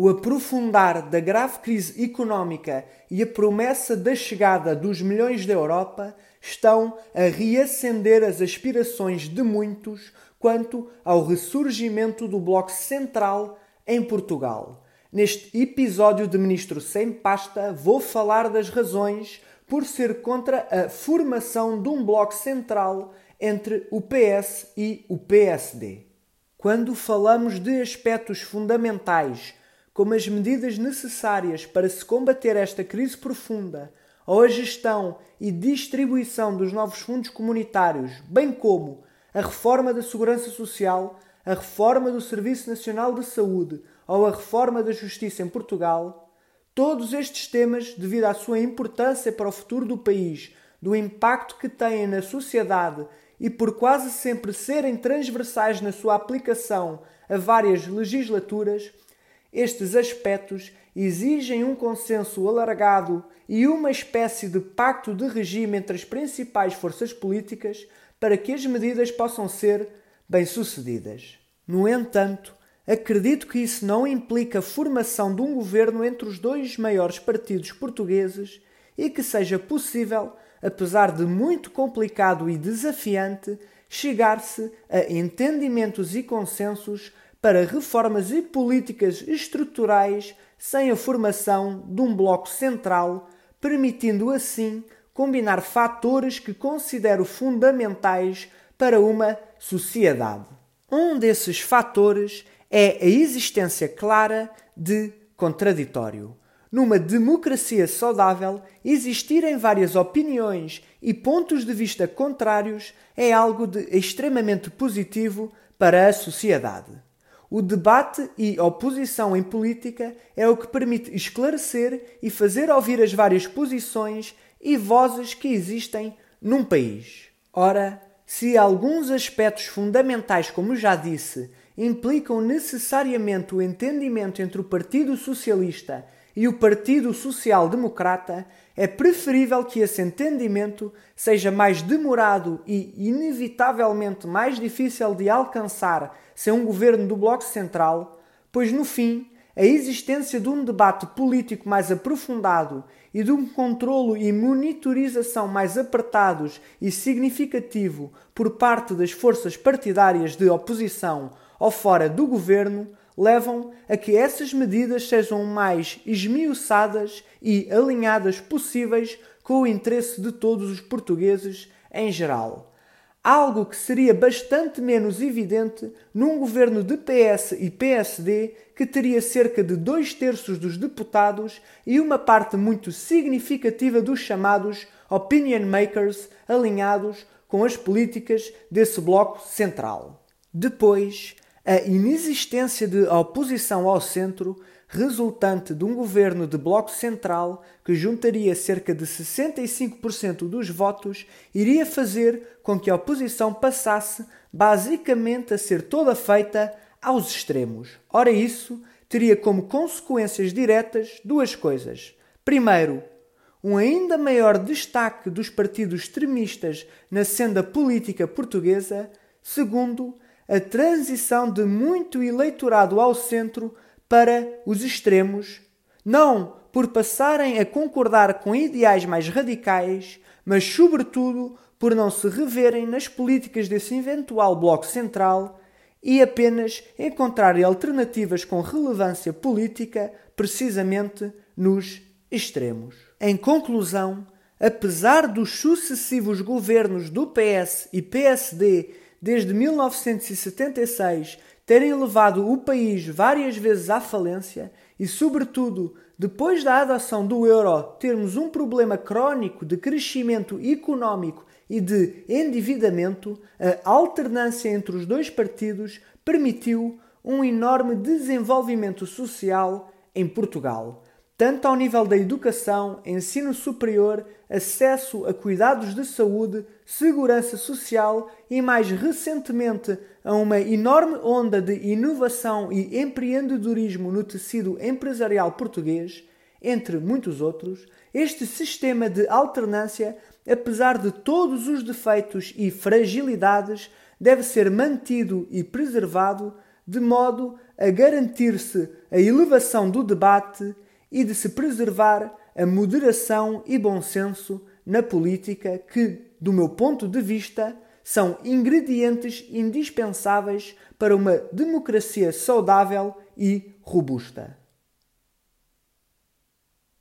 o aprofundar da grave crise económica e a promessa da chegada dos milhões da Europa estão a reacender as aspirações de muitos quanto ao ressurgimento do Bloco Central em Portugal. Neste episódio de Ministro Sem Pasta, vou falar das razões por ser contra a formação de um Bloco Central entre o PS e o PSD. Quando falamos de aspectos fundamentais, como as medidas necessárias para se combater esta crise profunda, ou a gestão e distribuição dos novos fundos comunitários, bem como a reforma da segurança social, a reforma do Serviço Nacional de Saúde ou a reforma da justiça em Portugal, todos estes temas, devido à sua importância para o futuro do país, do impacto que têm na sociedade e por quase sempre serem transversais na sua aplicação a várias legislaturas, estes aspectos exigem um consenso alargado e uma espécie de pacto de regime entre as principais forças políticas para que as medidas possam ser bem-sucedidas. No entanto, acredito que isso não implica a formação de um governo entre os dois maiores partidos portugueses e que seja possível apesar de muito complicado e desafiante, chegar-se a entendimentos e consensos para reformas e políticas estruturais sem a formação de um bloco central, permitindo assim combinar fatores que considero fundamentais para uma sociedade. Um desses fatores é a existência clara de contraditório. Numa democracia saudável, existirem várias opiniões e pontos de vista contrários é algo de extremamente positivo para a sociedade. O debate e oposição em política é o que permite esclarecer e fazer ouvir as várias posições e vozes que existem num país. Ora, se alguns aspectos fundamentais, como já disse, implicam necessariamente o entendimento entre o Partido Socialista e o Partido Social Democrata, é preferível que esse entendimento seja mais demorado e, inevitavelmente, mais difícil de alcançar sem um governo do Bloco Central, pois, no fim, a existência de um debate político mais aprofundado e de um controlo e monitorização mais apertados e significativo por parte das forças partidárias de oposição ou fora do governo levam a que essas medidas sejam mais esmiuçadas e alinhadas possíveis com o interesse de todos os portugueses em geral. Algo que seria bastante menos evidente num governo de PS e PSD que teria cerca de dois terços dos deputados e uma parte muito significativa dos chamados opinion makers alinhados com as políticas desse bloco central. Depois, a inexistência de oposição ao centro, resultante de um governo de bloco central que juntaria cerca de 65% dos votos, iria fazer com que a oposição passasse basicamente a ser toda feita aos extremos. Ora, isso teria como consequências diretas duas coisas. Primeiro, um ainda maior destaque dos partidos extremistas na senda política portuguesa. Segundo, a transição de muito eleitorado ao centro para os extremos, não por passarem a concordar com ideais mais radicais, mas sobretudo por não se reverem nas políticas desse eventual bloco central e apenas encontrarem alternativas com relevância política precisamente nos extremos. Em conclusão, apesar dos sucessivos governos do PS e PSD desde 1976 terem levado o país várias vezes à falência e, sobretudo, depois da adoção do euro, termos um problema crónico de crescimento económico e de endividamento, a alternância entre os dois partidos permitiu um enorme desenvolvimento social em Portugal tanto ao nível da educação, ensino superior, acesso a cuidados de saúde, segurança social e, mais recentemente, a uma enorme onda de inovação e empreendedorismo no tecido empresarial português, entre muitos outros, este sistema de alternância, apesar de todos os defeitos e fragilidades, deve ser mantido e preservado de modo a garantir-se a elevação do debate e de se preservar a moderação e bom senso na política que, do meu ponto de vista, são ingredientes indispensáveis para uma democracia saudável e robusta.